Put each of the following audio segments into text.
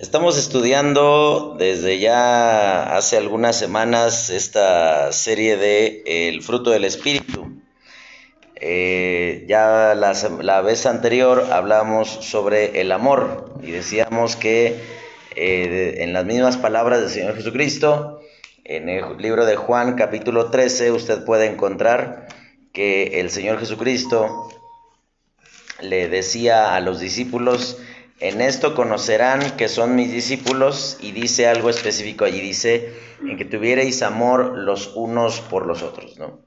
Estamos estudiando desde ya hace algunas semanas esta serie de El fruto del Espíritu. Eh, ya la, vez anterior hablamos sobre el amor y decíamos que eh, en las mismas palabras del Señor Jesucristo, en el libro de Juan capítulo 13, usted puede encontrar que el Señor Jesucristo le decía a los discípulos, en esto conocerán que son mis discípulos y dice algo específico allí, dice, en que tuvierais amor los unos por los otros, ¿no?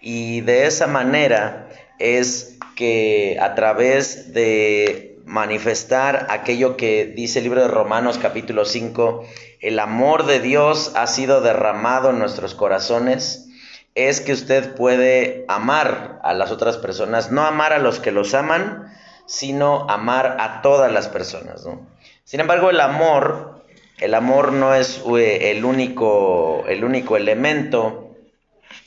Y de esa manera es que a través de manifestar aquello que dice el libro de Romanos capítulo 5, el amor de Dios ha sido derramado en nuestros corazones, es que usted puede amar a las otras personas, no amar a los que los aman, sino amar a todas las personas. ¿no? Sin embargo, el amor, el amor no es eh, el único, el único elemento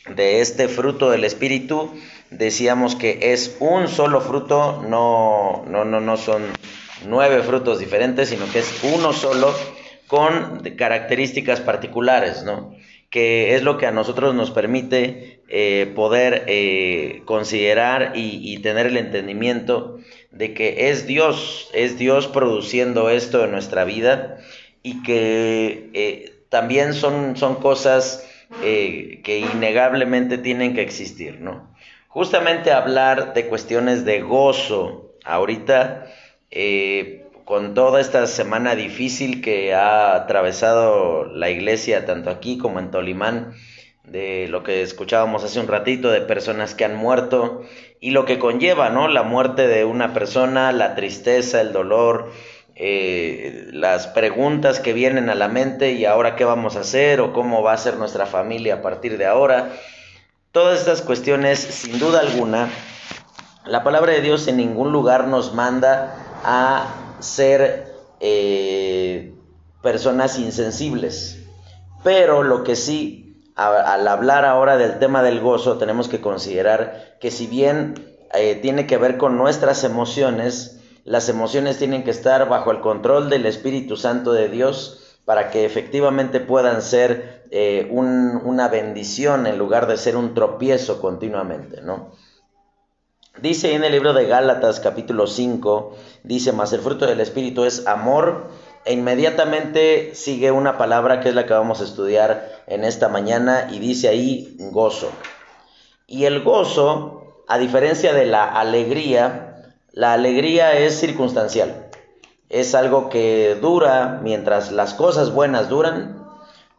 de este fruto del Espíritu. Decíamos que es un solo fruto, no, no, no, no son nueve frutos diferentes, sino que es uno solo con características particulares, ¿no? que es lo que a nosotros nos permite eh, poder eh, considerar y, tener el entendimiento de que es Dios, es Dios produciendo esto en nuestra vida y que eh, también son, son cosas que innegablemente tienen que existir, ¿no? Justamente hablar de cuestiones de gozo ahorita con toda esta semana difícil que ha atravesado la iglesia, tanto aquí como en Tolimán, de lo que escuchábamos hace un ratito, de personas que han muerto y lo que conlleva, ¿no? La muerte de una persona, la tristeza, el dolor, eh, las preguntas que vienen a la mente y ahora qué vamos a hacer o cómo va a ser nuestra familia a partir de ahora. Todas estas cuestiones, sin duda alguna, la palabra de Dios en ningún lugar nos manda a ser eh, personas insensibles. Pero lo que sí, al hablar ahora del tema del gozo, tenemos que considerar que si bien eh, tiene que ver con nuestras emociones, las emociones tienen que estar bajo el control del Espíritu Santo de Dios para que efectivamente puedan ser eh, una bendición en lugar de ser un tropiezo continuamente, ¿no? Dice en el libro de Gálatas capítulo 5, dice, más el fruto del Espíritu es amor, e inmediatamente sigue una palabra que es la que vamos a estudiar en esta mañana y dice ahí gozo. Y el gozo, a diferencia de la alegría, la alegría es circunstancial. Es algo que dura mientras las cosas buenas duran,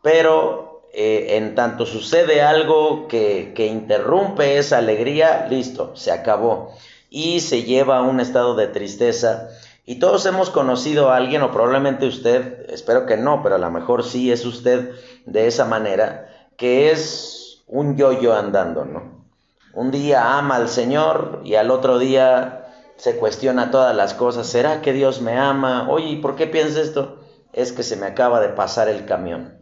pero eh, en tanto sucede algo que, interrumpe esa alegría, listo, se acabó. Y se lleva a un estado de tristeza. Y todos hemos conocido a alguien, o probablemente usted, espero que no, pero a lo mejor sí es usted de esa manera, que es un yo-yo andando, ¿no? Un día ama al Señor y al otro día se cuestiona todas las cosas. ¿Será que Dios me ama? Oye, ¿y por qué piensa esto? Es que se me acaba de pasar el camión.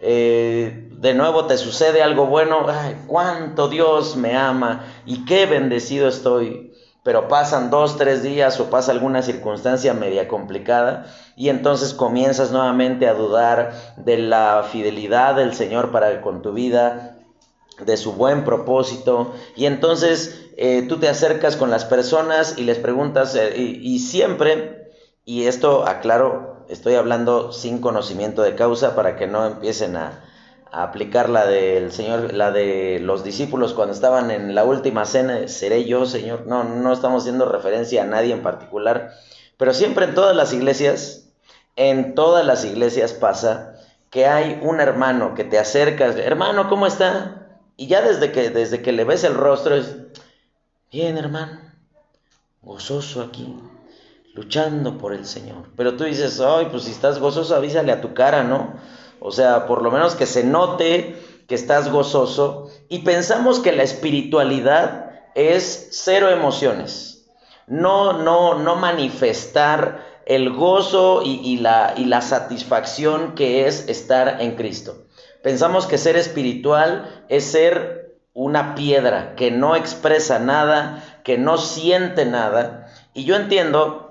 Eh, de nuevo te sucede algo bueno, ay, cuánto Dios me ama y qué bendecido estoy. Pero pasan dos, tres días o pasa alguna circunstancia media complicada y entonces comienzas nuevamente a dudar de la fidelidad del Señor para con tu vida, de su buen propósito y entonces eh, tú te acercas con las personas y les preguntas eh, y siempre, y esto aclaro, estoy hablando sin conocimiento de causa para que no empiecen a, aplicar la del Señor, la de los discípulos cuando estaban en la última cena, seré yo, Señor. No, no estamos haciendo referencia a nadie en particular, pero siempre en todas las iglesias, en todas las iglesias pasa que hay un hermano que te acercas, hermano, ¿cómo está? Y ya desde que, desde que le ves el rostro es, bien hermano, gozoso aquí, luchando por el Señor. Pero tú dices, ay, pues si estás gozoso, avísale a tu cara, ¿no? O sea, por lo menos que se note que estás gozoso. Y pensamos que la espiritualidad es cero emociones. No, no, no manifestar el gozo y, la, y la satisfacción que es estar en Cristo. Pensamos que ser espiritual es ser una piedra que no expresa nada, que no siente nada. Y yo entiendo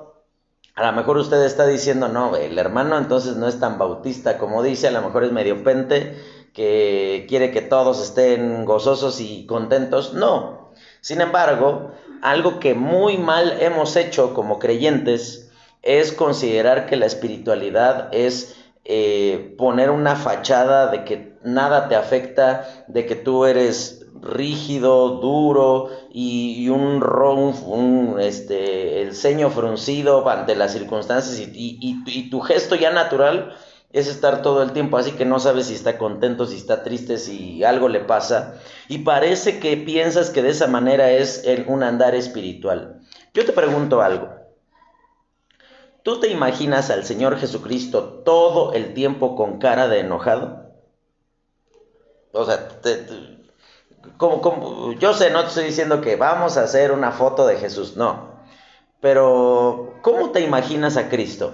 A lo mejor usted está diciendo, no, el hermano entonces no es tan bautista como dice, a lo mejor es medio pente, que quiere que todos estén gozosos y contentos. No. Sin embargo, algo que muy mal hemos hecho como creyentes es considerar que la espiritualidad es eh, poner una fachada de que nada te afecta, de que tú eres rígido, duro y, un, ron, este, el ceño fruncido ante las circunstancias y, tu gesto ya natural es estar todo el tiempo así que no sabes si está contento, si está triste, si algo le pasa y parece que piensas que de esa manera es un andar espiritual. Yo te pregunto algo. ¿Tú te imaginas al Señor Jesucristo todo el tiempo con cara de enojado? O sea, como, yo sé, no te estoy diciendo que vamos a hacer una foto de Jesús, no. Pero, ¿cómo te imaginas a Cristo?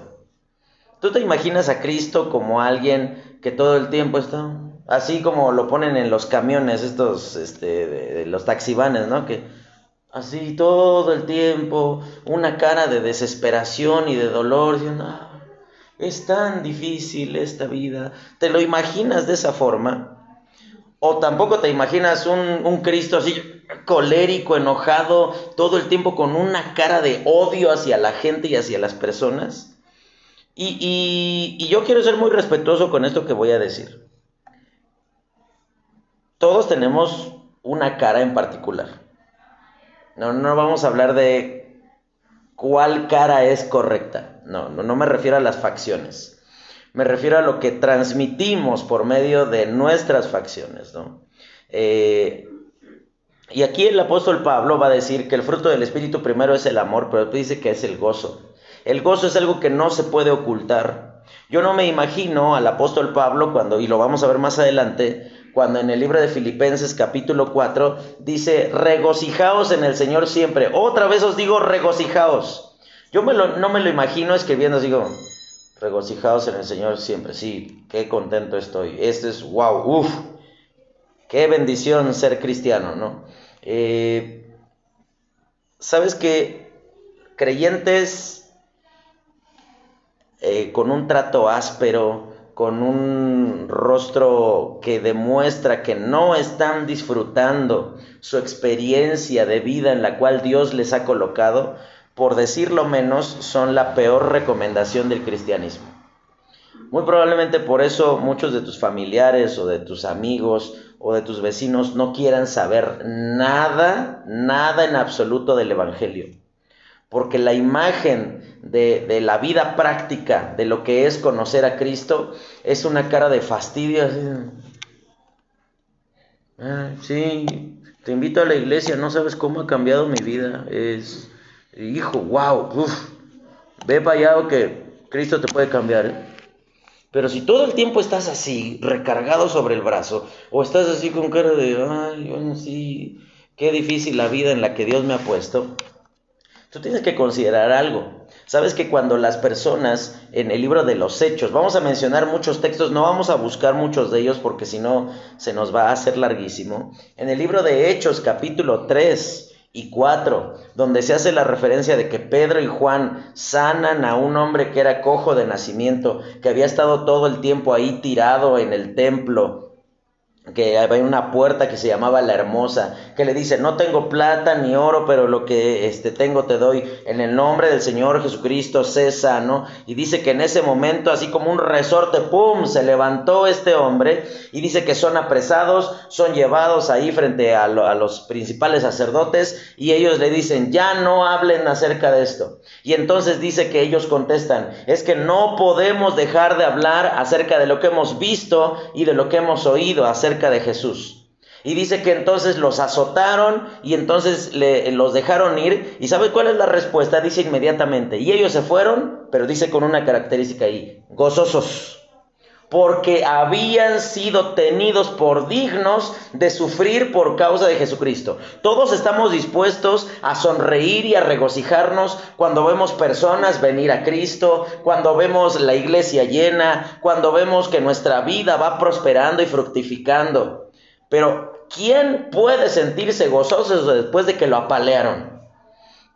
¿Tú te imaginas a Cristo como alguien que todo el tiempo está así como lo ponen en los camiones, estos, este, los taxivanes, ¿no? Que así todo el tiempo, una cara de desesperación y de dolor, diciendo, ah, es tan difícil esta vida. ¿Te lo imaginas de esa forma? O tampoco te imaginas un, un, Cristo así colérico, enojado, todo el tiempo con una cara de odio hacia la gente y hacia las personas. Y, y, y yo quiero ser muy respetuoso con esto que voy a decir. Todos tenemos una cara en particular. No, no vamos a hablar de cuál cara es correcta. No, no, no me refiero a las facciones me refiero a lo que transmitimos por medio de nuestras facciones, ¿no? Eh, y aquí el apóstol Pablo va a decir que el fruto del Espíritu primero es el amor, pero dice que es el gozo. El gozo es algo que no se puede ocultar. Yo no me imagino al apóstol Pablo cuando, y lo vamos a ver más adelante, cuando en el libro de Filipenses capítulo 4 dice, regocijaos en el Señor siempre. Otra vez os digo, regocijaos. Yo no me lo imagino escribiendo, digo, regocijados en el Señor siempre. Sí, qué contento estoy. Este es, wow, uff, qué bendición ser cristiano, ¿no? Eh, Sabes que creyentes eh, con un trato áspero, con un rostro que demuestra que no están disfrutando su experiencia de vida en la cual Dios les ha colocado, por decirlo menos, son la peor recomendación del cristianismo. Muy probablemente por eso muchos de tus familiares o de tus amigos o de tus vecinos no quieran saber nada, nada en absoluto del Evangelio. Porque la imagen de, la vida práctica de lo que es conocer a Cristo es una cara de fastidio. sí, te invito a la iglesia, no sabes cómo ha cambiado mi vida. Es, hijo, wow, uff, ve para que Cristo te puede cambiar. ¿eh? Pero si todo el tiempo estás así, recargado sobre el brazo, o estás así con cara de, ay, bueno, sí, qué difícil la vida en la que Dios me ha puesto, tú tienes que considerar algo. Sabes que cuando las personas en el libro de los hechos, vamos a mencionar muchos textos, no vamos a buscar muchos de ellos porque si no se nos va a hacer larguísimo. En el libro de Hechos capítulo 3, y 4, donde se hace la referencia de que Pedro y Juan sanan a un hombre que era cojo de nacimiento, que había estado todo el tiempo ahí tirado en el templo, que había una puerta que se llamaba la hermosa, que le dice, no tengo plata ni oro, pero lo que este, tengo te doy, en el nombre del Señor Jesucristo, sé sano, y dice que en ese momento, así como un resorte, ¡pum!, se levantó este hombre, y dice que son apresados, son llevados ahí frente a, a los principales sacerdotes, y ellos le dicen, ya no hablen acerca de esto. Y entonces dice que ellos contestan, es que no podemos dejar de hablar acerca de lo que hemos visto y de lo que hemos oído acerca de Jesús. Y dice que entonces los azotaron y entonces le, los dejaron ir. ¿Y sabe cuál es la respuesta? Dice inmediatamente. Y ellos se fueron, pero dice con una característica ahí, gozosos porque habían sido tenidos por dignos de sufrir por causa de Jesucristo. Todos estamos dispuestos a sonreír y a regocijarnos cuando vemos personas venir a Cristo, cuando vemos la iglesia llena, cuando vemos que nuestra vida va prosperando y fructificando. Pero ¿quién puede sentirse gozoso después de que lo apalearon?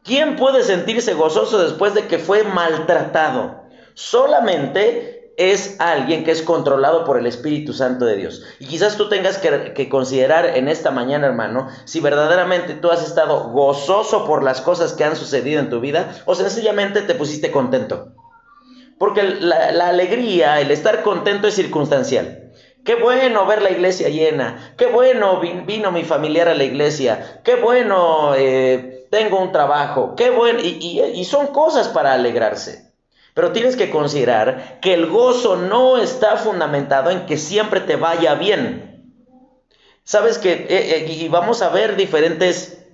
¿Quién puede sentirse gozoso después de que fue maltratado? Solamente es alguien que es controlado por el Espíritu Santo de Dios. Y quizás tú tengas que, considerar en esta mañana, hermano, si verdaderamente tú has estado gozoso por las cosas que han sucedido en tu vida o sencillamente te pusiste contento. Porque la, alegría, el estar contento es circunstancial. Qué bueno ver la iglesia llena. Qué bueno vino mi familiar a la iglesia. Qué bueno eh, tengo un trabajo. Qué bueno. y son cosas para alegrarse. Pero tienes que considerar que el gozo no está fundamentado en que siempre te vaya bien. Sabes que, eh, eh, y vamos a ver diferentes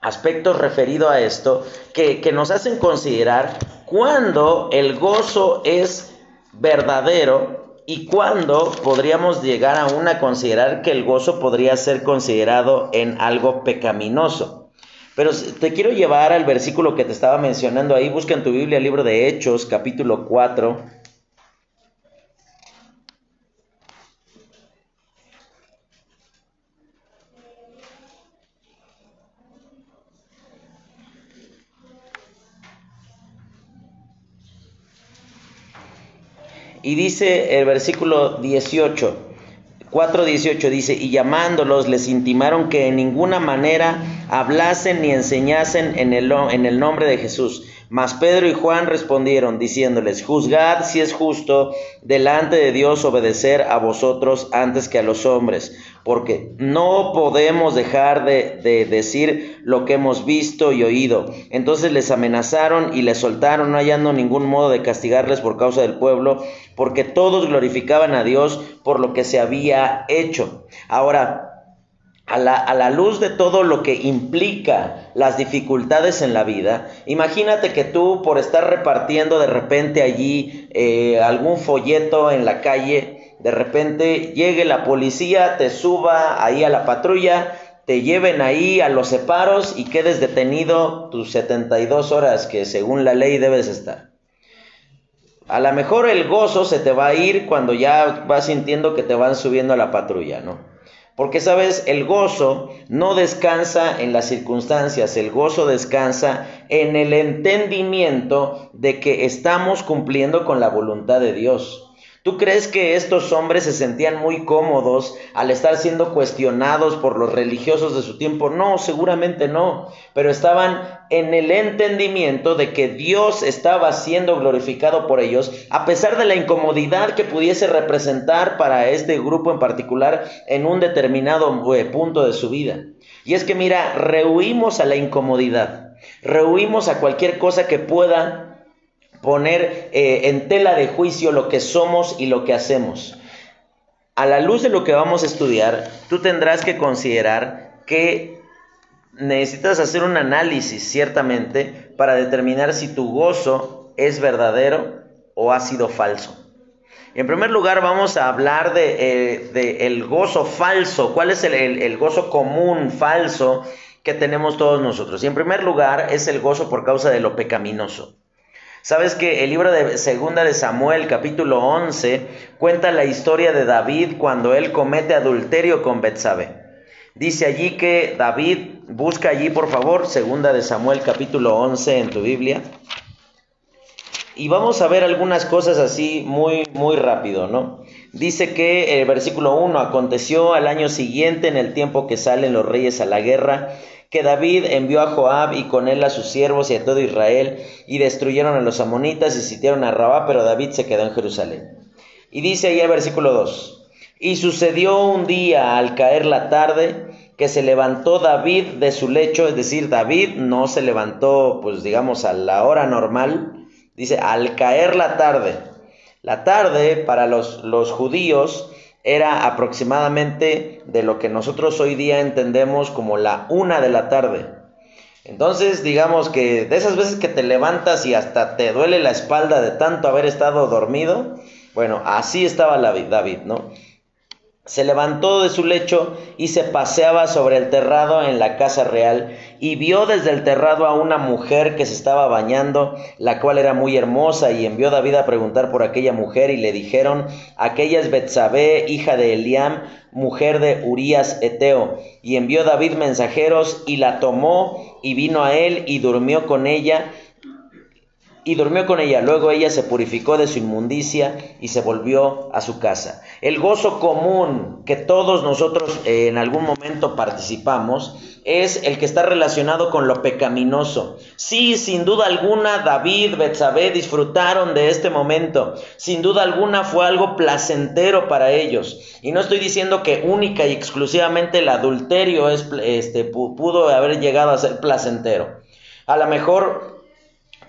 aspectos referidos a esto que, que nos hacen considerar cuándo el gozo es verdadero y cuándo podríamos llegar aún a considerar que el gozo podría ser considerado en algo pecaminoso. Pero te quiero llevar al versículo que te estaba mencionando ahí. Busca en tu Biblia el libro de Hechos, capítulo 4. Y dice el versículo 18. 4.18 dice, y llamándolos les intimaron que en ninguna manera hablasen ni enseñasen en el, en el nombre de Jesús. Mas Pedro y Juan respondieron diciéndoles, juzgad si es justo delante de Dios obedecer a vosotros antes que a los hombres, porque no podemos dejar de, decir lo que hemos visto y oído. Entonces les amenazaron y les soltaron, no hallando ningún modo de castigarles por causa del pueblo, porque todos glorificaban a Dios por lo que se había hecho. Ahora, a la, luz de todo lo que implica las dificultades en la vida, imagínate que tú por estar repartiendo de repente allí eh, algún folleto en la calle, de repente llegue la policía, te suba ahí a la patrulla, te lleven ahí a los separos y quedes detenido tus 72 horas que según la ley debes estar. A lo mejor el gozo se te va a ir cuando ya vas sintiendo que te van subiendo a la patrulla, ¿no? Porque sabes, el gozo no descansa en las circunstancias, el gozo descansa en el entendimiento de que estamos cumpliendo con la voluntad de Dios. ¿Tú crees que estos hombres se sentían muy cómodos al estar siendo cuestionados por los religiosos de su tiempo? No, seguramente no, pero estaban en el entendimiento de que Dios estaba siendo glorificado por ellos, a pesar de la incomodidad que pudiese representar para este grupo en particular en un determinado eh, punto de su vida. Y es que mira, rehuimos a la incomodidad, rehuimos a cualquier cosa que pueda poner eh, en tela de juicio lo que somos y lo que hacemos. A la luz de lo que vamos a estudiar, tú tendrás que considerar que necesitas hacer un análisis ciertamente para determinar si tu gozo es verdadero o ha sido falso. En primer lugar, vamos a hablar de, eh, el gozo falso. ¿Cuál es el, gozo común, falso, que tenemos todos nosotros? Y en primer lugar, es el gozo por causa de lo pecaminoso. Sabes que el libro de Segunda de Samuel, capítulo 11, cuenta la historia de David cuando él comete adulterio con Betsabé. Dice allí que David busca allí, por favor, Segunda de Samuel, capítulo 11 en tu Biblia. Y vamos a ver algunas cosas así muy muy rápido, ¿no? Dice que el versículo 1 aconteció al año siguiente en el tiempo que salen los reyes a la guerra que David envió a Joab y con él a sus siervos y a todo Israel, y destruyeron a los amonitas y sitiaron a Rabá, pero David se quedó en Jerusalén. Y dice ahí el versículo 2, y sucedió un día al caer la tarde, que se levantó David de su lecho, es decir, David no se levantó, pues digamos, a la hora normal, dice, al caer la tarde. La tarde para los, los judíos era aproximadamente de lo que nosotros hoy día entendemos como la una de la tarde. Entonces, digamos que de esas veces que te levantas y hasta te duele la espalda de tanto haber estado dormido, bueno, así estaba David, ¿no? Se levantó de su lecho y se paseaba sobre el terrado en la casa real y vio desde el terrado a una mujer que se estaba bañando, la cual era muy hermosa y envió David a preguntar por aquella mujer y le dijeron, aquella es Betsabé, hija de Eliam, mujer de Urías Eteo. Y envió David mensajeros y la tomó y vino a él y durmió con ella y durmió con ella. Luego ella se purificó de su inmundicia y se volvió a su casa. El gozo común que todos nosotros eh, en algún momento participamos es el que está relacionado con lo pecaminoso. Sí, sin duda alguna David, Betsabé disfrutaron de este momento. Sin duda alguna fue algo placentero para ellos. Y no estoy diciendo que única y exclusivamente el adulterio es, este, pudo haber llegado a ser placentero. A lo mejor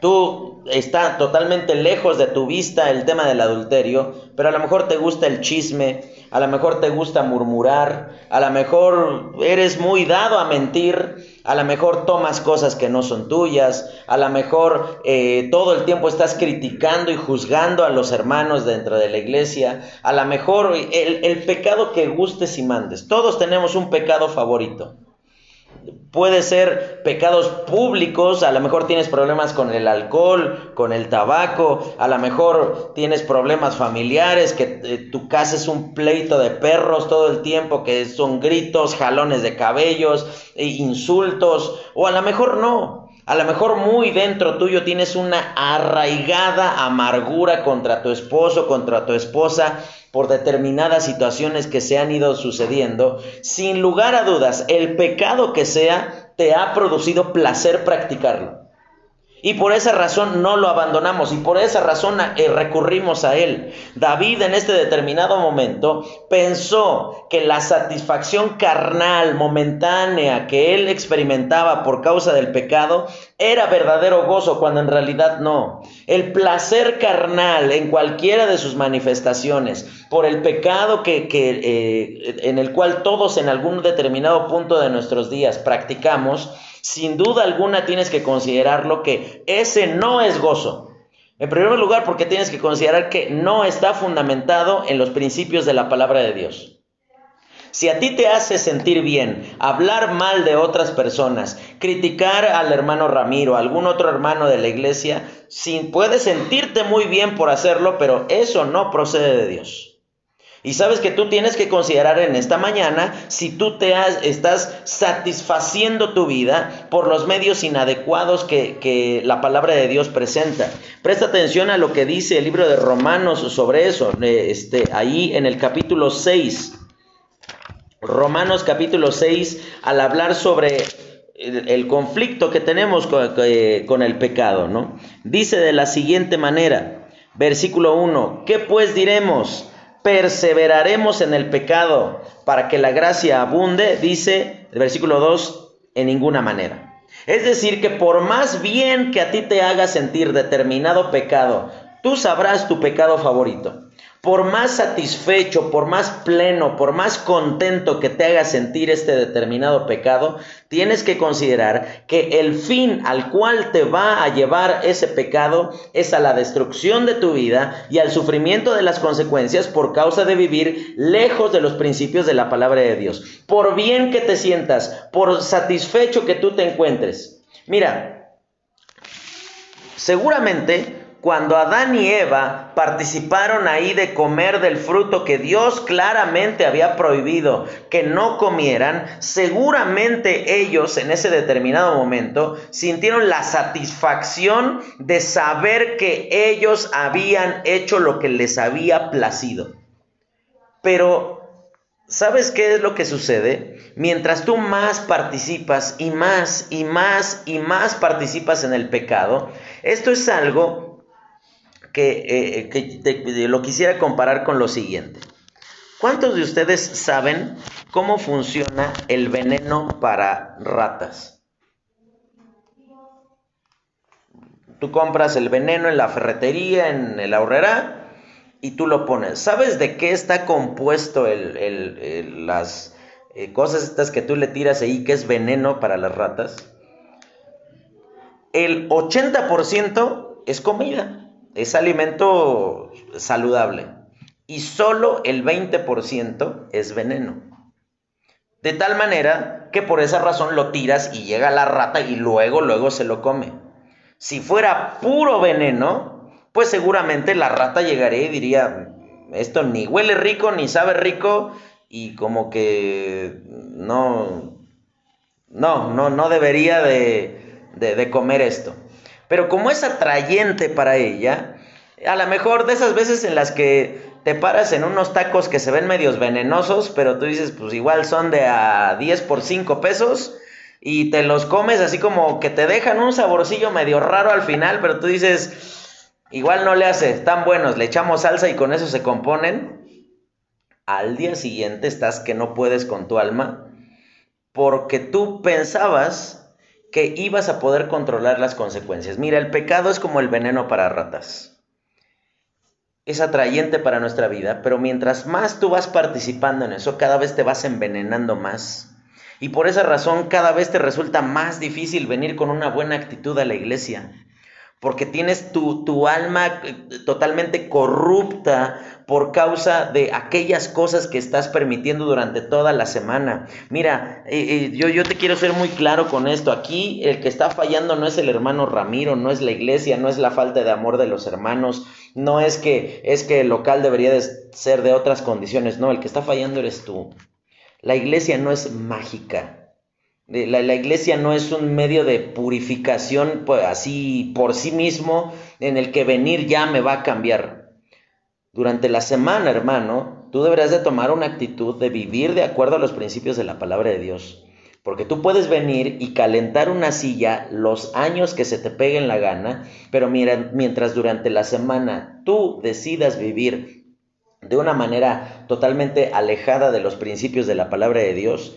Tú está totalmente lejos de tu vista el tema del adulterio, pero a lo mejor te gusta el chisme, a lo mejor te gusta murmurar, a lo mejor eres muy dado a mentir, a lo mejor tomas cosas que no son tuyas, a lo mejor eh, todo el tiempo estás criticando y juzgando a los hermanos dentro de la iglesia, a lo mejor el, el pecado que gustes y mandes. Todos tenemos un pecado favorito. Puede ser pecados públicos, a lo mejor tienes problemas con el alcohol, con el tabaco, a lo mejor tienes problemas familiares, que eh, tu casa es un pleito de perros todo el tiempo, que son gritos, jalones de cabellos, e insultos, o a lo mejor no. A lo mejor muy dentro tuyo tienes una arraigada amargura contra tu esposo, contra tu esposa, por determinadas situaciones que se han ido sucediendo, sin lugar a dudas, el pecado que sea, te ha producido placer practicarlo. Y por esa razón no lo abandonamos y por esa razón eh, recurrimos a Él. David en este determinado momento pensó que la satisfacción carnal, momentánea que él experimentaba por causa del pecado era verdadero gozo cuando en realidad no. El placer carnal en cualquiera de sus manifestaciones por el pecado que, eh, en el cual todos en algún determinado punto de nuestros días practicamos, sin duda alguna tienes que considerarlo que ese no es gozo. En primer lugar, porque tienes que considerar que no está fundamentado en los principios de la palabra de Dios. Si a ti te hace sentir bien hablar mal de otras personas, criticar al hermano Ramiro, algún otro hermano de la iglesia, puedes sentirte muy bien por hacerlo, pero eso no procede de Dios. Y sabes que tú tienes que considerar en esta mañana si tú te estás satisfaciendo tu vida por los medios inadecuados que, que, la palabra de Dios presenta. Presta atención a lo que dice el libro de Romanos sobre eso, este, ahí en el capítulo 6. Romanos capítulo 6, al hablar sobre el, conflicto que tenemos con, con el pecado, ¿no? Dice de la siguiente manera, versículo 1, ¿qué pues diremos? Perseveraremos en el pecado para que la gracia abunde, dice el versículo 2, en ninguna manera. Es decir, que por más bien que a ti te haga sentir determinado pecado, tú sabrás tu pecado favorito por más satisfecho, por más pleno, por más contento que te haga sentir este determinado pecado, tienes que considerar que el fin al cual te va a llevar ese pecado es a la destrucción de tu vida y al sufrimiento de las consecuencias por causa de vivir lejos de los principios de la palabra de Dios. Por bien que te sientas, por satisfecho que tú te encuentres. Mira, seguramente cuando Adán y Eva participaron ahí de comer del fruto que Dios claramente había prohibido que no comieran, seguramente ellos en ese determinado momento sintieron la satisfacción de saber que ellos habían hecho lo que les había placido. Pero ¿Sabes qué es lo que sucede? Mientras tú más participas y más y más y más participas en el pecado, esto es algo que, eh, lo quisiera comparar con lo siguiente. ¿Cuántos de ustedes saben cómo funciona el veneno para ratas? Tú compras el veneno en la ferretería, en el ahorrera, y tú lo pones. ¿Sabes de qué está compuesto las eh, cosas estas que tú le tiras ahí, que es veneno para las ratas? El 80% es comida es alimento saludable. y solo el 20% es veneno. De tal manera que por esa razón lo tiras y llega la rata y luego, luego se lo come. Si fuera puro veneno, pues seguramente la rata llegaría y diría, esto ni huele rico ni sabe rico y como que no, no, no, no debería de, de, comer esto. Pero como es atrayente para ella, a lo mejor de esas veces en las que te paras en unos tacos que se ven medios venenosos, pero tú dices, pues igual son de a 10 por 5 pesos y te los comes así como que te dejan un saborcillo medio raro al final, pero tú dices, igual no le hace, están buenos, le echamos salsa y con eso se componen. Al día siguiente estás que no puedes con tu alma porque tú pensabas que ibas a poder controlar las consecuencias. Mira, el pecado es como el veneno para ratas es atrayente para nuestra vida, pero mientras más tú vas participando en eso, cada vez te vas envenenando más. Y por esa razón cada vez te resulta más difícil venir con una buena actitud a la iglesia porque tienes tu, tu, alma eh, totalmente corrupta por causa de aquellas cosas que estás permitiendo durante toda la semana. Mira, eh, eh, yo, yo te quiero ser muy claro con esto. Aquí el que está fallando no es el hermano Ramiro, no es la iglesia, no es la falta de amor de los hermanos, no es que, es que el local debería de ser de otras condiciones, no, el que está fallando eres tú. La iglesia no es mágica. La, iglesia no es un medio de purificación pues, así por sí mismo en el que venir ya me va a cambiar. Durante la semana, hermano, tú deberás de tomar una actitud de vivir de acuerdo a los principios de la palabra de Dios. Porque tú puedes venir y calentar una silla los años que se te peguen la gana, pero mientras durante la semana tú decidas vivir de una manera totalmente alejada de los principios de la palabra de Dios,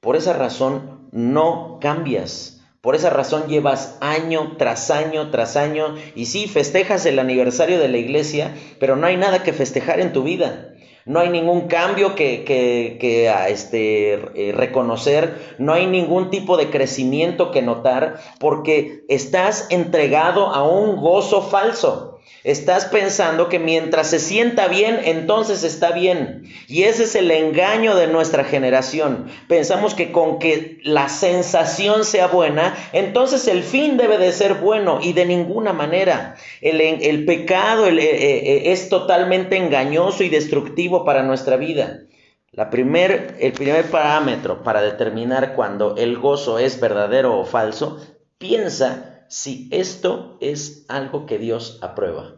por esa razón no cambias. Por esa razón llevas año tras año tras año y sí, festejas el aniversario de la iglesia, pero no hay nada que festejar en tu vida. No hay ningún cambio que, que, a este, eh, reconocer, no hay ningún tipo de crecimiento que notar, porque estás entregado a un gozo falso. Estás pensando que mientras se sienta bien, entonces está bien. Y ese es el engaño de nuestra generación. Pensamos que con que la sensación sea buena, entonces el fin debe de ser bueno y de ninguna manera. El, pecado eh, eh, es totalmente engañoso y destructivo para nuestra vida. La primer, el primer parámetro para determinar cuando el gozo es verdadero o falso, piensa si esto es algo que Dios aprueba.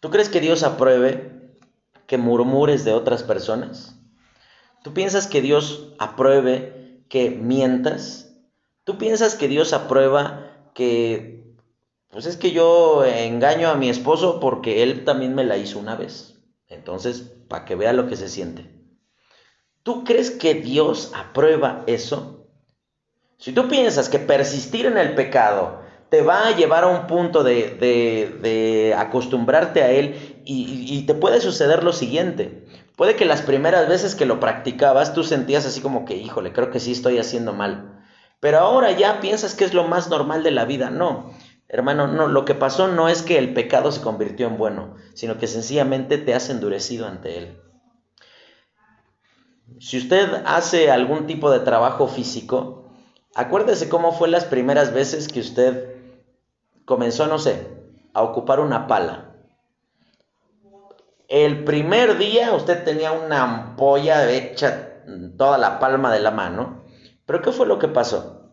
¿Tú crees que Dios apruebe que murmures de otras personas? ¿Tú piensas que Dios apruebe que mientas? ¿Tú piensas que Dios aprueba que, pues es que yo engaño a mi esposo porque él también me la hizo una vez? Entonces, para que vea lo que se siente. ¿Tú crees que Dios aprueba eso? Si tú piensas que persistir en el pecado te va a llevar a un punto de, acostumbrarte a él y, y, te puede suceder lo siguiente. Puede que las primeras veces que lo practicabas tú sentías así como que, híjole, creo que sí estoy haciendo mal. Pero ahora ya piensas que es lo más normal de la vida. No, hermano, no, lo que pasó no es que el pecado se convirtió en bueno, sino que sencillamente te has endurecido ante él. Si usted hace algún tipo de trabajo físico, Acuérdese cómo fue las primeras veces que usted comenzó, no sé, a ocupar una pala. El primer día usted tenía una ampolla hecha toda la palma de la mano. Pero ¿qué fue lo que pasó?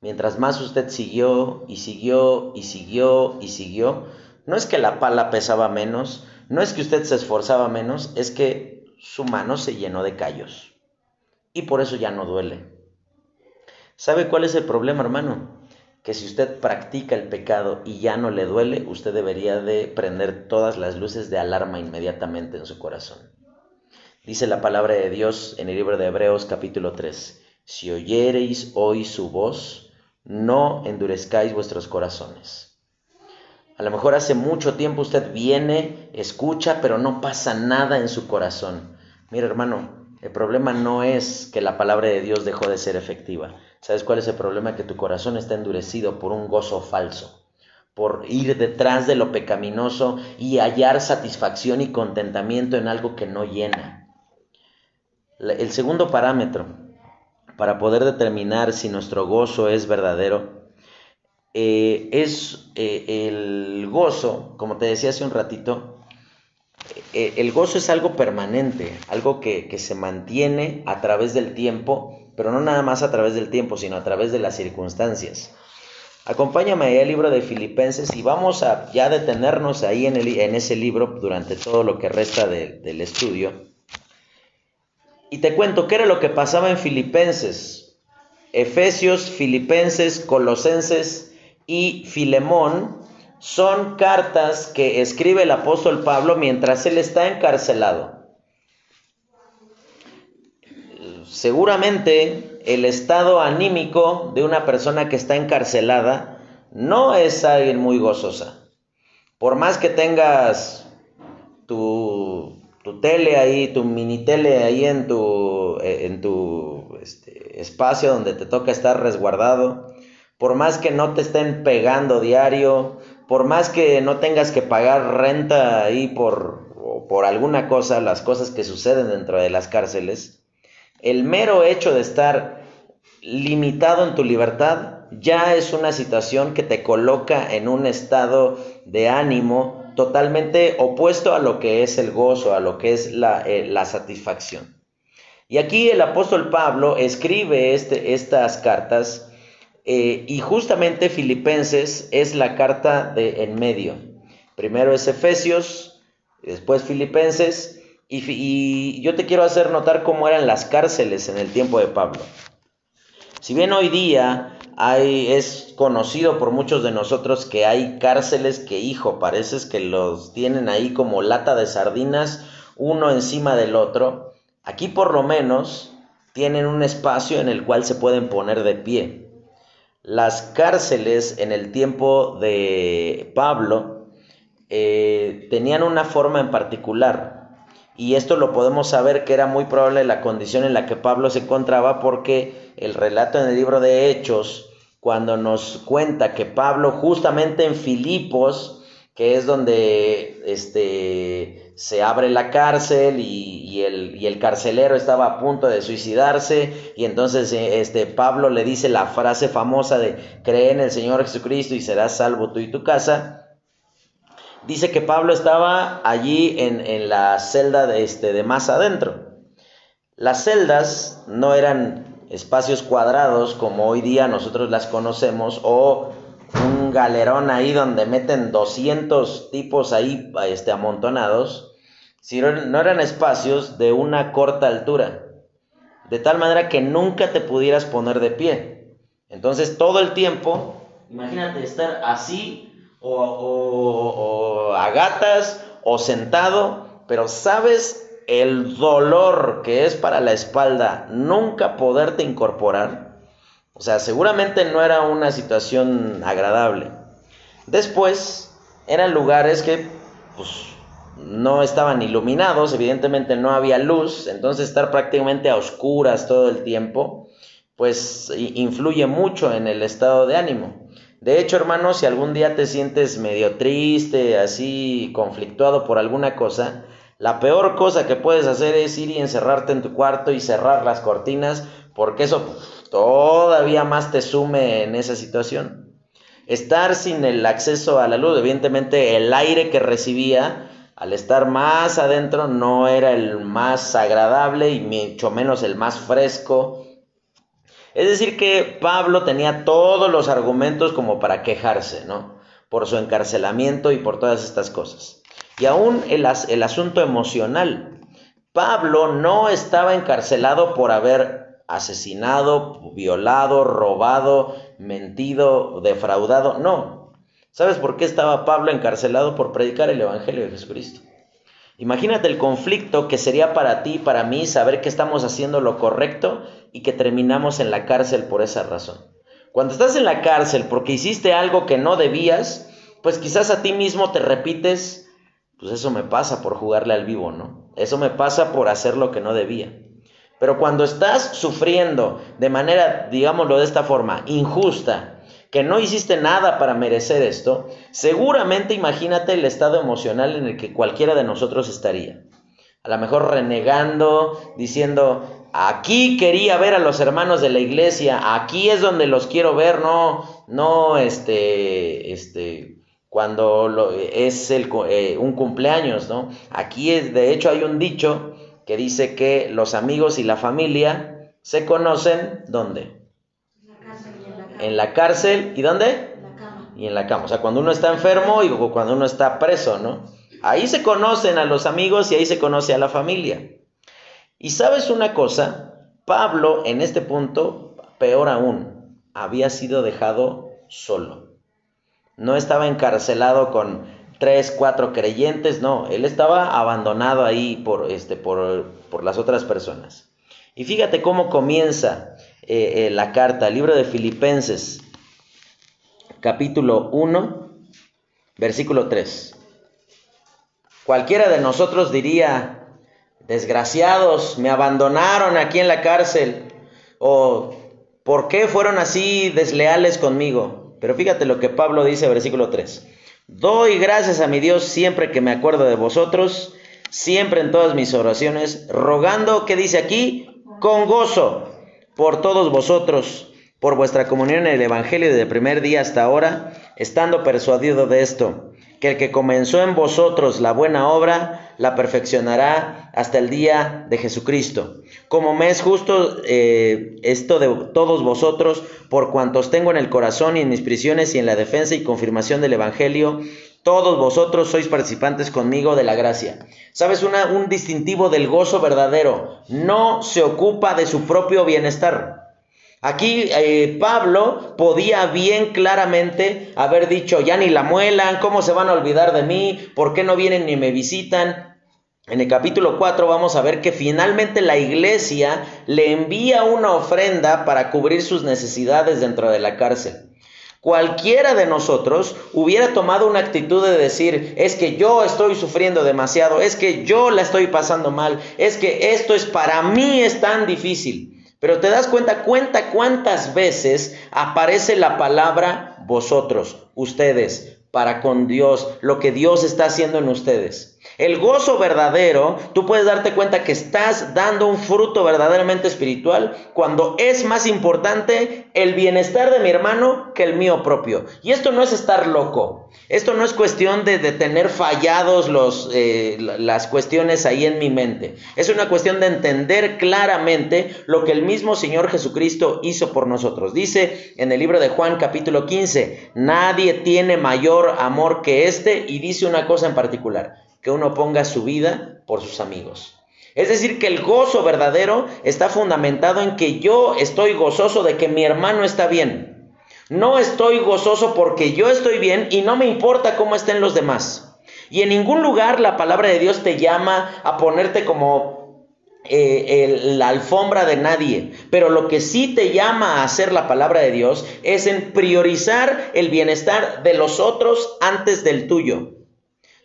Mientras más usted siguió y siguió y siguió y siguió, no es que la pala pesaba menos, no es que usted se esforzaba menos, es que su mano se llenó de callos. Y por eso ya no duele. ¿Sabe cuál es el problema, hermano? Que si usted practica el pecado y ya no le duele, usted debería de prender todas las luces de alarma inmediatamente en su corazón. Dice la palabra de Dios en el libro de Hebreos capítulo 3, si oyereis hoy su voz, no endurezcáis vuestros corazones. A lo mejor hace mucho tiempo usted viene, escucha, pero no pasa nada en su corazón. Mira hermano, el problema no es que la palabra de Dios dejó de ser efectiva. ¿Sabes cuál es el problema? Que tu corazón está endurecido por un gozo falso, por ir detrás de lo pecaminoso y hallar satisfacción y contentamiento en algo que no llena. El segundo parámetro para poder determinar si nuestro gozo es verdadero eh, es eh, el gozo, como te decía hace un ratito, eh, el gozo es algo permanente, algo que, que, se mantiene a través del tiempo, pero no nada más a través del tiempo, sino a través de las circunstancias. Acompáñame ahí al libro de Filipenses y vamos a ya detenernos ahí en, ese libro durante todo lo que resta de, del estudio. Y te cuento qué era lo que pasaba en Filipenses. Efesios, Filipenses, Colosenses y Filemón son cartas que escribe el apóstol Pablo mientras él está encarcelado. Seguramente el estado anímico de una persona que está encarcelada no es alguien muy gozosa. Por más que tengas tu, tu tele ahí, tu mini tele ahí en tu, en tu este, espacio donde te toca estar resguardado, por más que no te estén pegando diario, por más que no tengas que pagar renta ahí por, por alguna cosa, las cosas que suceden dentro de las cárceles, el mero hecho de estar limitado en tu libertad ya es una situación que te coloca en un estado de ánimo totalmente opuesto a lo que es el gozo, a lo que es la, eh, satisfacción. Y aquí el apóstol Pablo escribe este, estas cartas eh, y justamente Filipenses es la carta de en medio. Primero es Efesios, después Filipenses, y, yo te quiero hacer notar cómo eran las cárceles en el tiempo de Pablo. Si bien hoy día hay, es conocido por muchos de nosotros que hay cárceles que, hijo, pareces que los tienen ahí como lata de sardinas, uno encima del otro, aquí por lo menos tienen un espacio en el cual se pueden poner de pie. Las cárceles en el tiempo de Pablo eh, tenían una forma en particular y esto lo podemos saber que era muy probable la condición en la que Pablo se encontraba porque el relato en el libro de Hechos, cuando nos cuenta que Pablo justamente en Filipos, que es donde este, se abre la cárcel y, el, carcelero estaba a punto de suicidarse y entonces eh, este, Pablo le dice la frase famosa de cree en el Señor Jesucristo y serás salvo tú y tu casa. Dice que Pablo estaba allí en, la celda de, este, de más adentro. Las celdas no eran espacios cuadrados como hoy día nosotros las conocemos o un galerón ahí donde meten 200 tipos ahí este, amontonados si no eran espacios de una corta altura, de tal manera que nunca te pudieras poner de pie. Entonces todo el tiempo, imagínate estar así o, o a gatas o sentado, pero sabes el dolor que es para la espalda nunca poderte incorporar. O sea, seguramente no era una situación agradable. Después, eran lugares que, pues, no estaban iluminados, evidentemente no había luz, entonces estar prácticamente a oscuras todo el tiempo, pues influye mucho en el estado de ánimo. De hecho, hermano, si algún día te sientes medio triste, así conflictuado por alguna cosa, la peor cosa que puedes hacer es ir y encerrarte en tu cuarto y cerrar las cortinas, porque eso todavía más te sume en esa situación. Estar sin el acceso a la luz, evidentemente el aire que recibía al estar más adentro no era el más agradable y mucho menos el más fresco. Es decir, que Pablo tenía todos los argumentos como para quejarse, ¿no? Por su encarcelamiento y por todas estas cosas. Y aún el, el asunto emocional. Pablo no estaba encarcelado por haber asesinado, violado, robado, mentido, defraudado, no, ¿Sabes por qué estaba Pablo encarcelado por predicar el Evangelio de Jesucristo? Imagínate el conflicto que sería para ti y para mí saber que estamos haciendo lo correcto y que terminamos en la cárcel por esa razón. Cuando estás en la cárcel porque hiciste algo que no debías, pues quizás a ti mismo te repites, pues eso me pasa por jugarle al vivo, ¿no? Eso me pasa por hacer lo que no debía. Pero cuando estás sufriendo de manera, digámoslo de esta forma, injusta, que no hiciste nada para merecer esto, seguramente imagínate el estado emocional en el que cualquiera de nosotros estaría. A lo mejor renegando, diciendo, aquí quería ver a los hermanos de la iglesia, aquí es donde los quiero ver, no, no, este, este, cuando lo, es el, eh, un cumpleaños, ¿no? Aquí es, de hecho hay un dicho que dice que los amigos y la familia se conocen, ¿dónde? En la cárcel, ¿y dónde? Y en la cama. O sea, cuando uno está enfermo y cuando uno está preso, ¿no? Ahí se conocen a los amigos y ahí se conoce a la familia. Y sabes una cosa, Pablo en este punto, peor aún, había sido dejado solo. No estaba encarcelado con tres, cuatro creyentes, no, él estaba abandonado ahí por, este, por, por las otras personas. Y fíjate cómo comienza eh, eh, la carta, el libro de Filipenses, capítulo 1, versículo 3. Cualquiera de nosotros diría, desgraciados, me abandonaron aquí en la cárcel, o ¿por qué fueron así desleales conmigo? Pero fíjate lo que Pablo dice, versículo 3. Doy gracias a mi Dios siempre que me acuerdo de vosotros, siempre en todas mis oraciones, rogando, ¿qué dice aquí? Con gozo por todos vosotros, por vuestra comunión en el Evangelio desde el primer día hasta ahora, estando persuadido de esto, que el que comenzó en vosotros la buena obra, la perfeccionará hasta el día de Jesucristo. Como me es justo eh, esto de todos vosotros, por cuantos tengo en el corazón y en mis prisiones y en la defensa y confirmación del Evangelio, todos vosotros sois participantes conmigo de la gracia. ¿Sabes? Una, un distintivo del gozo verdadero. No se ocupa de su propio bienestar. Aquí eh, Pablo podía bien claramente haber dicho, ya ni la muelan, ¿cómo se van a olvidar de mí? ¿Por qué no vienen ni me visitan? En el capítulo 4 vamos a ver que finalmente la iglesia le envía una ofrenda para cubrir sus necesidades dentro de la cárcel. Cualquiera de nosotros hubiera tomado una actitud de decir, es que yo estoy sufriendo demasiado, es que yo la estoy pasando mal, es que esto es para mí es tan difícil. Pero te das cuenta, cuenta cuántas veces aparece la palabra vosotros, ustedes, para con Dios, lo que Dios está haciendo en ustedes. El gozo verdadero, tú puedes darte cuenta que estás dando un fruto verdaderamente espiritual cuando es más importante el bienestar de mi hermano que el mío propio. Y esto no es estar loco. Esto no es cuestión de, tener fallados eh, las cuestiones ahí en mi mente. Es una cuestión de entender claramente lo que el mismo Señor Jesucristo hizo por nosotros. Dice en el libro de Juan capítulo 15, nadie tiene mayor amor que este y dice una cosa en particular que uno ponga su vida por sus amigos. Es decir, que el gozo verdadero está fundamentado en que yo estoy gozoso de que mi hermano está bien. No estoy gozoso porque yo estoy bien y no me importa cómo estén los demás. Y en ningún lugar la palabra de Dios te llama a ponerte como eh, la alfombra de nadie. Pero lo que sí te llama a hacer la palabra de Dios es en priorizar el bienestar de los otros antes del tuyo.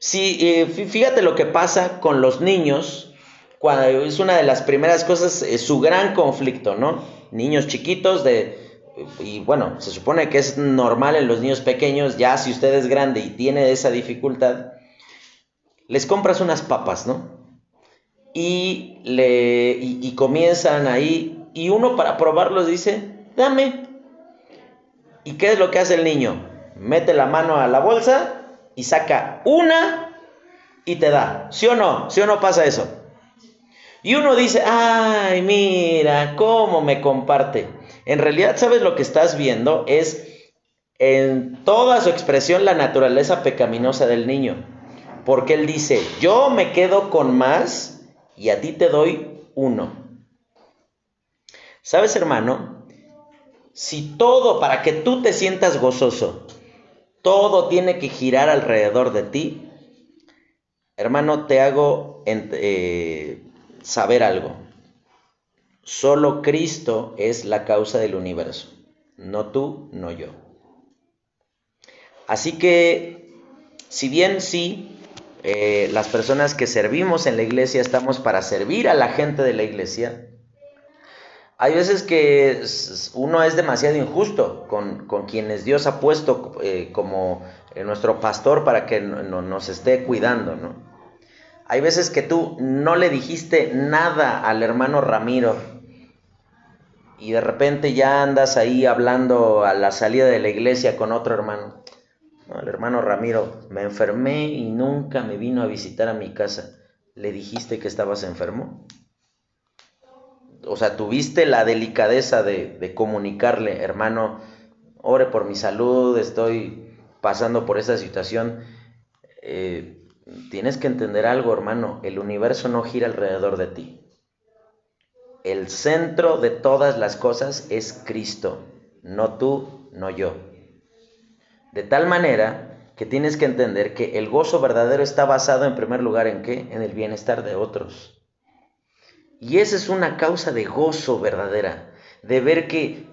Sí, eh, fíjate lo que pasa con los niños, cuando es una de las primeras cosas, es su gran conflicto, ¿no? Niños chiquitos de, y bueno, se supone que es normal en los niños pequeños, ya si usted es grande y tiene esa dificultad, les compras unas papas, ¿no? Y, le, y comienzan ahí, y uno para probarlos dice, dame. ¿Y qué es lo que hace el niño? Mete la mano a la bolsa y saca una y te da. ¿Sí o no? ¿Sí o no pasa eso? Y uno dice, ay, mira, cómo me comparte. En realidad, ¿sabes lo que estás viendo? Es en toda su expresión la naturaleza pecaminosa del niño. Porque él dice, yo me quedo con más y a ti te doy uno. ¿Sabes, hermano? Si todo, para que tú te sientas gozoso, todo tiene que girar alrededor de ti, hermano, te hago eh, saber algo. Solo Cristo es la causa del universo, no tú, no yo. Así que, si bien sí, eh, las personas que servimos en la iglesia estamos para servir a la gente de la iglesia, Hay veces que uno es demasiado injusto con, quienes Dios ha puesto eh, como eh, nuestro pastor para que nos esté cuidando, ¿no? Hay veces que tú no le dijiste nada al hermano Ramiro y de repente ya andas ahí hablando a la salida de la iglesia con otro hermano. el hermano Ramiro, me enfermé y nunca me vino a visitar a mi casa. ¿Le dijiste que estabas enfermo? O sea, tuviste la delicadeza de, comunicarle, hermano, ore por mi salud, estoy pasando por esta situación. Eh, tienes que entender algo, hermano, el universo no gira alrededor de ti el centro de todas las cosas es Cristo, no tú, no yo. De tal manera que tienes que entender que el gozo verdadero está basado en primer lugar en qué? En el bienestar de otros. Y esa es una causa de gozo verdadera, de ver que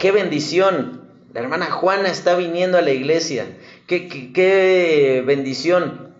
qué bendición, la hermana Juana está viniendo a la iglesia, qué, qué, bendición.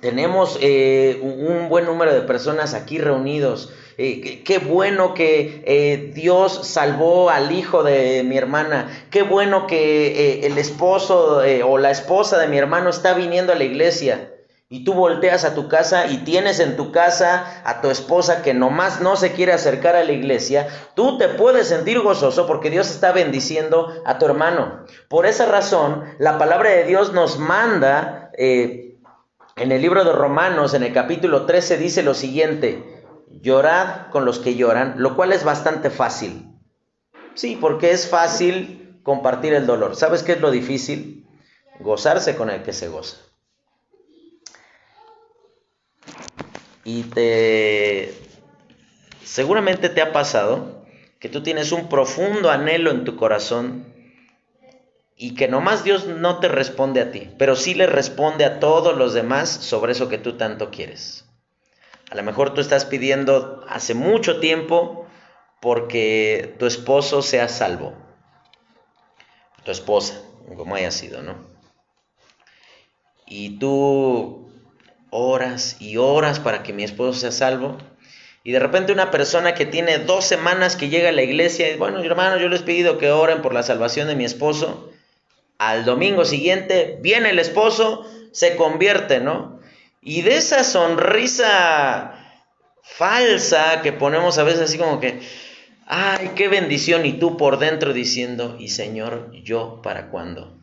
Tenemos eh, un buen número de personas aquí reunidos eh, qué bueno que eh, Dios salvó al hijo de mi hermana, qué bueno que el esposo o la esposa de mi hermano está viniendo a la iglesia. Y tú volteas a tu casa y tienes en tu casa a tu esposa que nomás no se quiere acercar a la iglesia, tú te puedes sentir gozoso porque Dios está bendiciendo a tu hermano. Por esa razón, la palabra de Dios nos manda, en el libro de Romanos, en el capítulo 13, dice lo siguiente, llorad con los que lloran, lo cual es bastante fácil. Sí, porque es fácil compartir el dolor. ¿Sabes qué es lo difícil? Gozarse con el que se goza. Y te seguramente te ha pasado que tú tienes un profundo anhelo en tu corazón y que nomás Dios no te responde a ti, pero sí le responde a todos los demás sobre eso que tú tanto quieres. A lo mejor tú estás pidiendo hace mucho tiempo porque tu esposo sea salvo. Tu esposa, como haya sido, ¿no? Y tú oras y oras para que mi esposo sea salvo. Y de repente una persona que tiene dos semanas que llega a la iglesia y bueno, hermano, yo les he pedido que oren por la salvación de mi esposo. Al domingo siguiente viene el esposo, se convierte, ¿no? Y de esa sonrisa falsa que ponemos a veces así como que, ay, qué bendición, y tú por dentro diciendo, y Señor, yo para cuándo.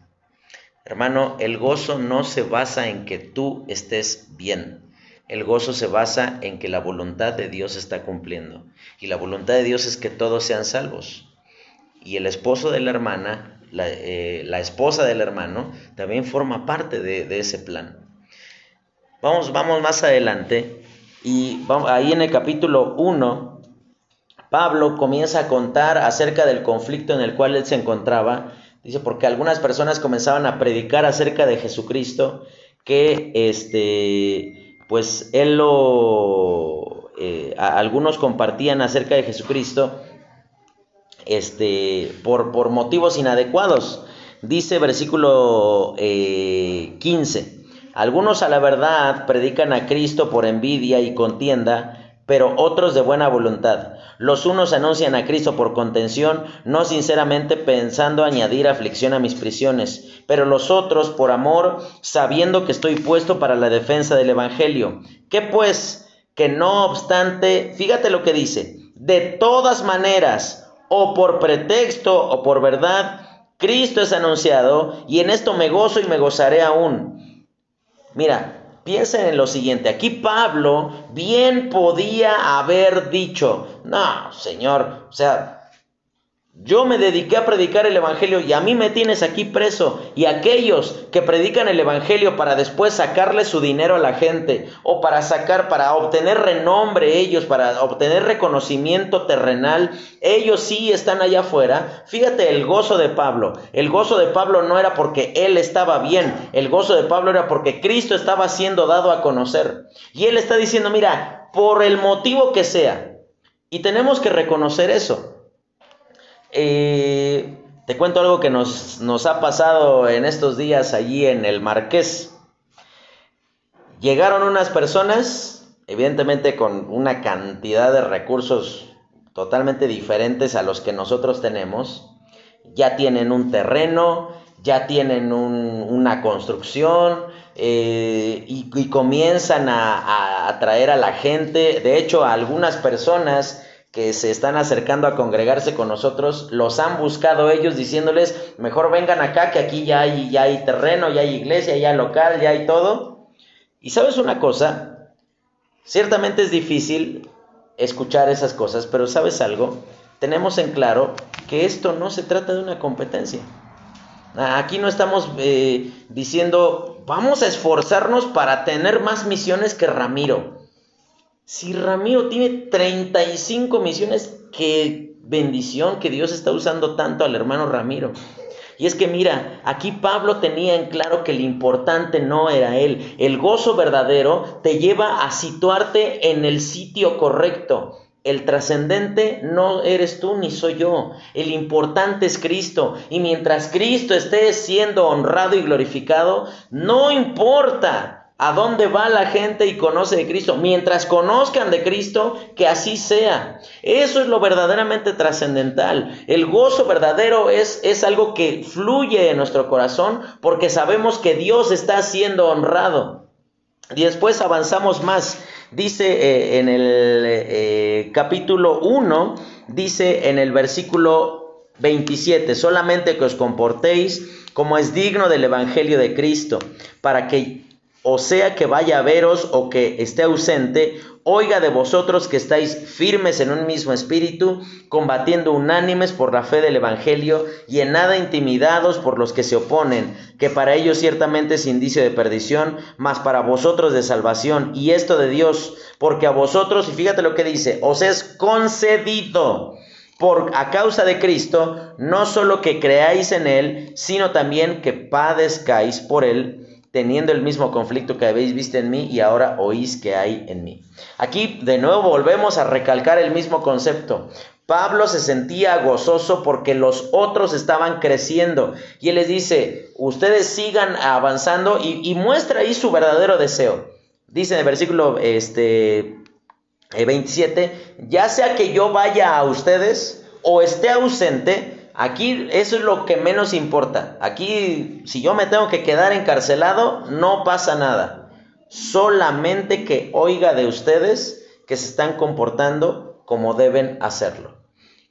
Hermano, el gozo no se basa en que tú estés bien. El gozo se basa en que la voluntad de Dios está cumpliendo. Y la voluntad de Dios es que todos sean salvos. Y el esposo de la hermana, la, eh, esposa del hermano, también forma parte de, de ese plan. Vamos, vamos más adelante y ahí en el capítulo 1, Pablo comienza a contar acerca del conflicto en el cual él se encontraba. Dice, porque algunas personas comenzaban a predicar acerca de Jesucristo, que este, pues él lo, eh, algunos compartían acerca de Jesucristo, este, por, por motivos inadecuados. Dice versículo 15. Eh, algunos a la verdad predican a Cristo por envidia y contienda, pero otros de buena voluntad. Los unos anuncian a Cristo por contención, no sinceramente pensando añadir aflicción a mis prisiones, pero los otros por amor, sabiendo que estoy puesto para la defensa del Evangelio. ¿Qué pues? Que no obstante, fíjate lo que dice, de todas maneras, o por pretexto o por verdad, Cristo es anunciado, y en esto me gozo y me gozaré aún Mira, piensen en lo siguiente. Aquí Pablo bien podía haber dicho, no, Señor, o sea, yo me dediqué a predicar el Evangelio y a mí me tienes aquí preso. Y aquellos que predican el Evangelio para después sacarle su dinero a la gente o para sacar, para obtener renombre ellos, para obtener reconocimiento terrenal, ellos sí están allá afuera. Fíjate el gozo de Pablo. El gozo de Pablo no era porque él estaba bien. El gozo de Pablo era porque Cristo estaba siendo dado a conocer. Y él está diciendo, mira, por el motivo que sea. Y tenemos que reconocer eso. Eh, te cuento algo que nos, nos ha pasado en estos días allí en el Marqués. Llegaron unas personas, evidentemente con una cantidad de recursos totalmente diferentes a los que nosotros tenemos, ya tienen un terreno, ya tienen una construcción eh, y, comienzan a, atraer a la gente. De hecho, a algunas personas que se están acercando a congregarse con nosotros, los han buscado ellos diciéndoles, mejor vengan acá que aquí ya hay, ya hay terreno, ya hay iglesia, ya hay local, ya hay todo. Y sabes una cosa, ciertamente es difícil escuchar esas cosas, pero sabes algo, tenemos en claro que esto no se trata de una competencia. Aquí no estamos eh, diciendo, vamos a esforzarnos para tener más misiones que Ramiro. Si Ramiro tiene 35 misiones, qué bendición que Dios está usando tanto al hermano Ramiro. Y es que mira, aquí Pablo tenía en claro que lo importante no era él. El gozo verdadero te lleva a situarte en el sitio correcto. El trascendente no eres tú ni soy yo. El importante es Cristo. Y mientras Cristo esté siendo honrado y glorificado, no importa a dónde va la gente y conoce de Cristo. Mientras conozcan de Cristo, que así sea. Eso es lo verdaderamente trascendental. El gozo verdadero es, es algo que fluye en nuestro corazón porque sabemos que Dios está siendo honrado. Y después avanzamos más. Dice eh, en el eh, capítulo 1, dice en el versículo 27, solamente que os comportéis como es digno del Evangelio de Cristo, para que o sea que vaya a veros o que esté ausente, oiga de vosotros que estáis firmes en un mismo espíritu, combatiendo unánimes por la fe del Evangelio y en nada intimidados por los que se oponen, que para ellos ciertamente es indicio de perdición, mas para vosotros de salvación, y esto de Dios, porque a vosotros, y fíjate lo que dice, os es concedido por a causa de Cristo, no solo que creáis en Él, sino también que padezcáis por Él teniendo el mismo conflicto que habéis visto en mí y ahora oís que hay en mí. Aquí de nuevo volvemos a recalcar el mismo concepto. Pablo se sentía gozoso porque los otros estaban creciendo y él les dice, ustedes sigan avanzando y, muestra ahí su verdadero deseo. Dice en el versículo este, 27, eh, ya sea que yo vaya a ustedes o esté ausente, Aquí eso es lo que menos importa. Aquí, si yo me tengo que quedar encarcelado, no pasa nada. Solamente que oiga de ustedes que se están comportando como deben hacerlo.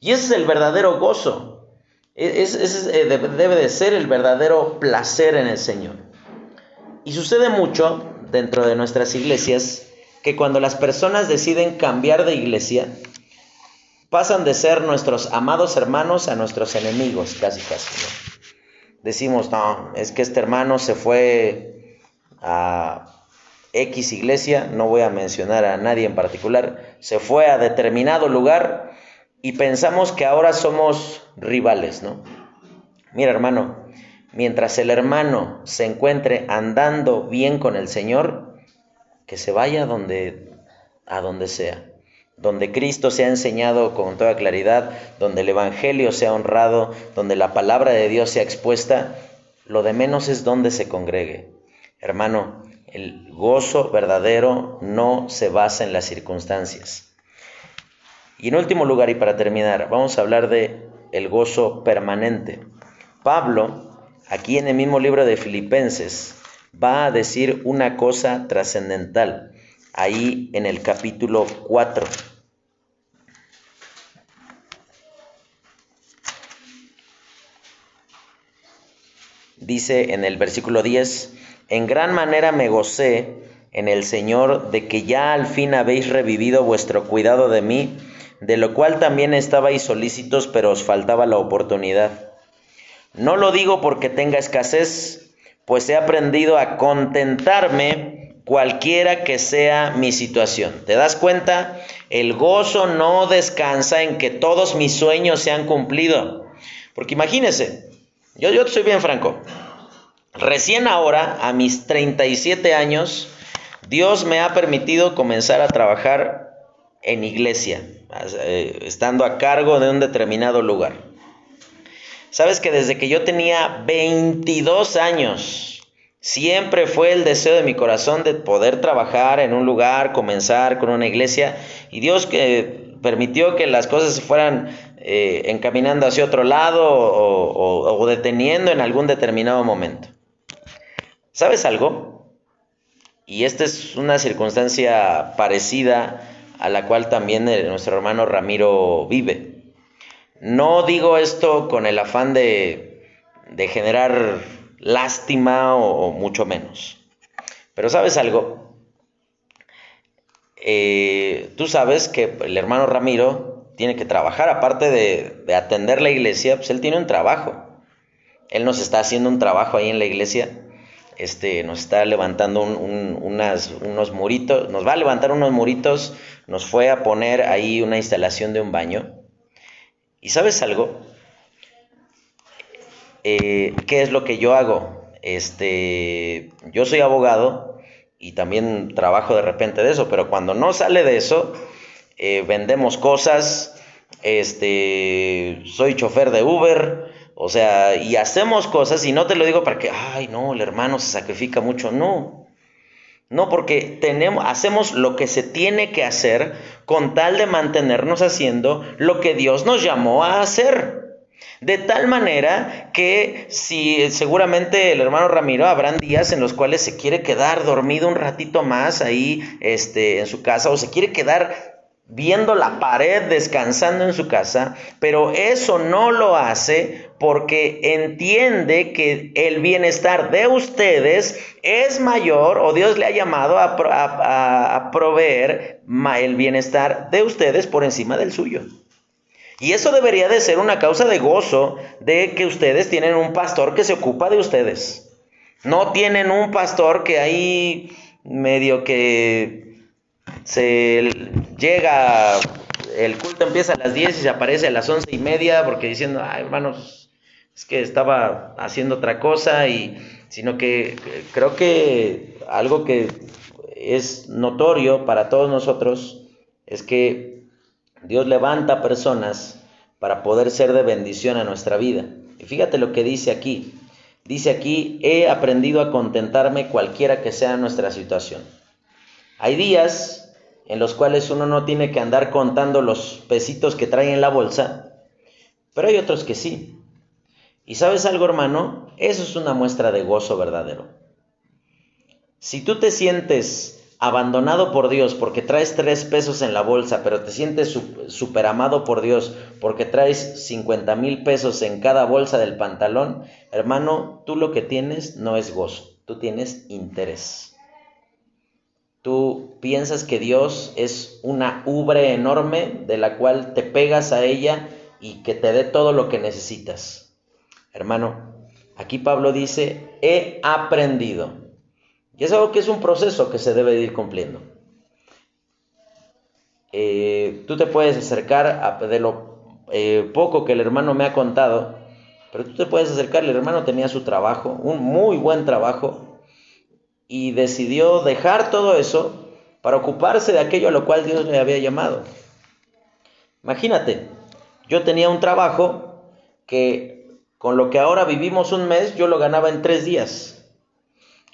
Y ese es el verdadero gozo. E, ese eh, debe de ser el verdadero placer en el Señor. Y sucede mucho dentro de nuestras iglesias que cuando las personas deciden cambiar de iglesia, pasan de ser nuestros amados hermanos a nuestros enemigos, casi casi. Decimos, no, es que este hermano se fue a X iglesia, no voy a mencionar a nadie en particular, se fue a determinado lugar y pensamos que ahora somos rivales, ¿no? Mira hermano, mientras el hermano se encuentre andando bien con el Señor, que se vaya donde, a donde sea donde Cristo se ha enseñado con toda claridad, donde el Evangelio sea honrado, donde la palabra de Dios sea expuesta, lo de menos es donde se congregue. Hermano, el gozo verdadero no se basa en las circunstancias. Y en último lugar, y para terminar, vamos a hablar de el gozo permanente. Pablo, aquí en el mismo libro de Filipenses, va a decir una cosa trascendental ahí en el capítulo 4. Dice en el versículo 10, en gran manera me gocé en el Señor de que ya al fin habéis revivido vuestro cuidado de mí, de lo cual también estabais solícitos, pero os faltaba la oportunidad. No lo digo porque tenga escasez, pues he aprendido a contentarme cualquiera que sea mi situación. ¿Te das cuenta? El gozo no descansa en que todos mis sueños se han cumplido. Porque imagínese, yo, yo soy bien franco. Recién ahora, a mis 37 años, Dios me ha permitido comenzar a trabajar en iglesia, eh, estando a cargo de un determinado lugar. Sabes que desde que yo tenía 22 años, Siempre fue el deseo de mi corazón de poder trabajar en un lugar, comenzar con una iglesia. Y Dios que permitió que las cosas se fueran eh, encaminando hacia otro lado o deteniendo en algún determinado momento. ¿Sabes algo? Y esta es una circunstancia parecida a la cual también nuestro hermano Ramiro vive. No digo esto con el afán de, generar lástima o, mucho menos. Pero sabes algo, eh, tú sabes que el hermano Ramiro tiene que trabajar, aparte de, atender la iglesia, pues él tiene un trabajo. Él nos está haciendo un trabajo ahí en la iglesia este, nos está levantando unos muritos, nos va a levantar unos muritos, nos fue a poner ahí una instalación de un baño. ¿Y sabes algo? Eh, ¿Qué es lo que yo hago? Este, yo soy abogado y también trabajo de repente de eso, pero cuando no sale de eso, eh, vendemos cosas, este, soy chofer de Uber, o sea, y hacemos cosas, y no te lo digo para que, ay, no, el hermano se sacrifica mucho, no. No, porque tenemos, hacemos lo que se tiene que hacer con tal de mantenernos haciendo lo que Dios nos llamó a hacer. De tal manera que si seguramente el hermano Ramiro habrán días en los cuales se quiere quedar dormido un ratito más ahí este, en su casa o se quiere quedar viendo la pared, descansando en su casa, pero eso no lo hace porque entiende que el bienestar de ustedes es mayor o Dios le ha llamado a, proveer el bienestar de ustedes por encima del suyo. Y eso debería de ser una causa de gozo de que ustedes tienen un pastor que se ocupa de ustedes. No tienen un pastor que ahí medio que se llega, el culto empieza a las 10 y se aparece a las once y media porque diciendo, ay hermanos, es que estaba haciendo otra cosa y sino que creo que algo que es notorio para todos nosotros es que Dios levanta personas para poder ser de bendición a nuestra vida. Y fíjate lo que dice aquí. Dice aquí, he aprendido a contentarme cualquiera que sea nuestra situación. Hay días en los cuales uno no tiene que andar contando los pesitos que trae en la bolsa, pero hay otros que sí. Y sabes algo, hermano, eso es una muestra de gozo verdadero. Si tú te sientes abandonado por Dios porque traes tres pesos en la bolsa, pero te sientes super amado por Dios porque traes 50 mil pesos en cada bolsa del pantalón, hermano, tú lo que tienes no es gozo, tú tienes interés. Tú piensas que Dios es una ubre enorme de la cual te pegas a ella y que te dé todo lo que necesitas. Hermano, aquí Pablo dice, he aprendido. Y es algo que es un proceso que se debe ir cumpliendo. Eh, tú te puedes acercar a, de lo eh, poco que el hermano me ha contado, pero tú te puedes acercar, el hermano tenía su trabajo, un muy buen trabajo, y decidió dejar todo eso para ocuparse de aquello a lo cual Dios le había llamado. Imagínate, yo tenía un trabajo que con lo que ahora vivimos un mes, yo lo ganaba en tres días.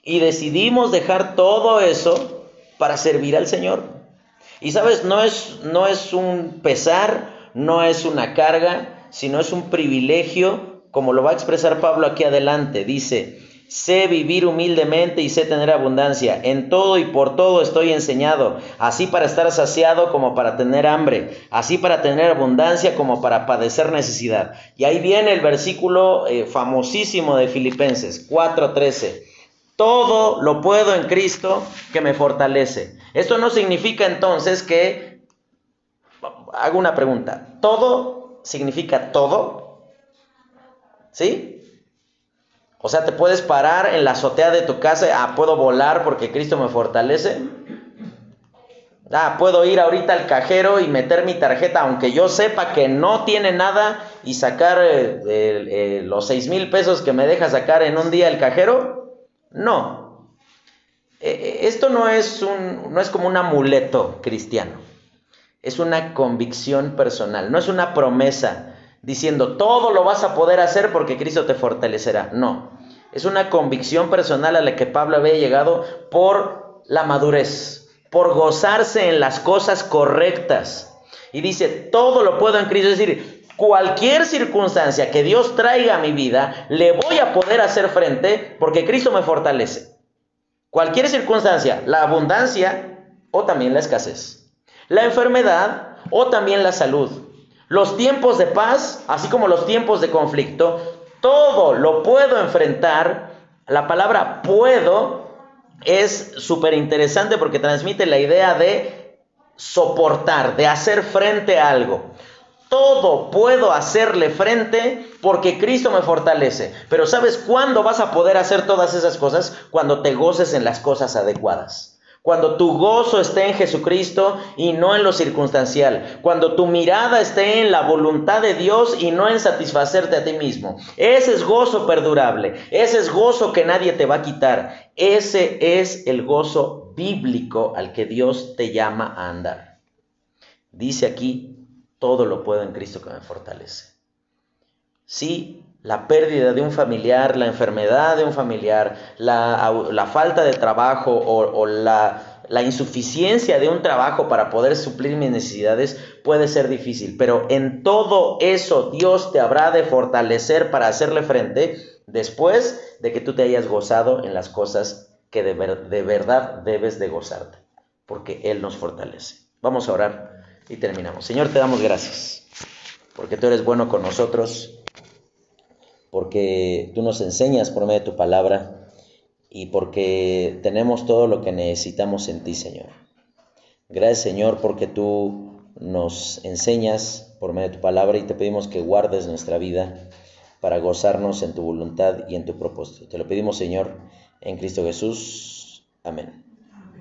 Y decidimos dejar todo eso para servir al Señor. Y sabes, no es, no es un pesar, no es una carga, sino es un privilegio, como lo va a expresar Pablo aquí adelante. Dice, Sé vivir humildemente y sé tener abundancia. En todo y por todo estoy enseñado, así para estar saciado como para tener hambre, así para tener abundancia como para padecer necesidad. Y ahí viene el versículo eh, famosísimo de Filipenses 4:13. Todo lo puedo en Cristo que me fortalece. Esto no significa entonces que, hago una pregunta, ¿todo significa todo? ¿Sí? O sea, te puedes parar en la azotea de tu casa, ah, puedo volar porque Cristo me fortalece. Ah, puedo ir ahorita al cajero y meter mi tarjeta, aunque yo sepa que no tiene nada, y sacar eh, eh, los seis mil pesos que me deja sacar en un día el cajero. No. Eh, esto no es, un, no es como un amuleto cristiano. Es una convicción personal, no es una promesa diciendo todo lo vas a poder hacer porque Cristo te fortalecerá. No, es una convicción personal a la que Pablo había llegado por la madurez, por gozarse en las cosas correctas. Y dice, todo lo puedo en Cristo. Es decir, cualquier circunstancia que Dios traiga a mi vida, le voy a poder hacer frente porque Cristo me fortalece. Cualquier circunstancia, la abundancia o también la escasez. La enfermedad o también la salud. Los tiempos de paz, así como los tiempos de conflicto, todo lo puedo enfrentar. La palabra puedo es súper interesante porque transmite la idea de soportar, de hacer frente a algo. Todo puedo hacerle frente porque Cristo me fortalece. Pero ¿sabes cuándo vas a poder hacer todas esas cosas? Cuando te goces en las cosas adecuadas. Cuando tu gozo esté en Jesucristo y no en lo circunstancial. Cuando tu mirada esté en la voluntad de Dios y no en satisfacerte a ti mismo. Ese es gozo perdurable. Ese es gozo que nadie te va a quitar. Ese es el gozo bíblico al que Dios te llama a andar. Dice aquí, todo lo puedo en Cristo que me fortalece. Sí, la pérdida de un familiar, la enfermedad de un familiar, la, falta de trabajo o, la, insuficiencia de un trabajo para poder suplir mis necesidades puede ser difícil, pero en todo eso Dios te habrá de fortalecer para hacerle frente después de que tú te hayas gozado en las cosas que de, de verdad debes de gozarte, porque Él nos fortalece. Vamos a orar y terminamos. Señor, te damos gracias, porque tú eres bueno con nosotros porque tú nos enseñas por medio de tu palabra y porque tenemos todo lo que necesitamos en ti, Señor. Gracias, Señor, porque tú nos enseñas por medio de tu palabra y te pedimos que guardes nuestra vida para gozarnos en tu voluntad y en tu propósito. Te lo pedimos, Señor, en Cristo Jesús. Amén.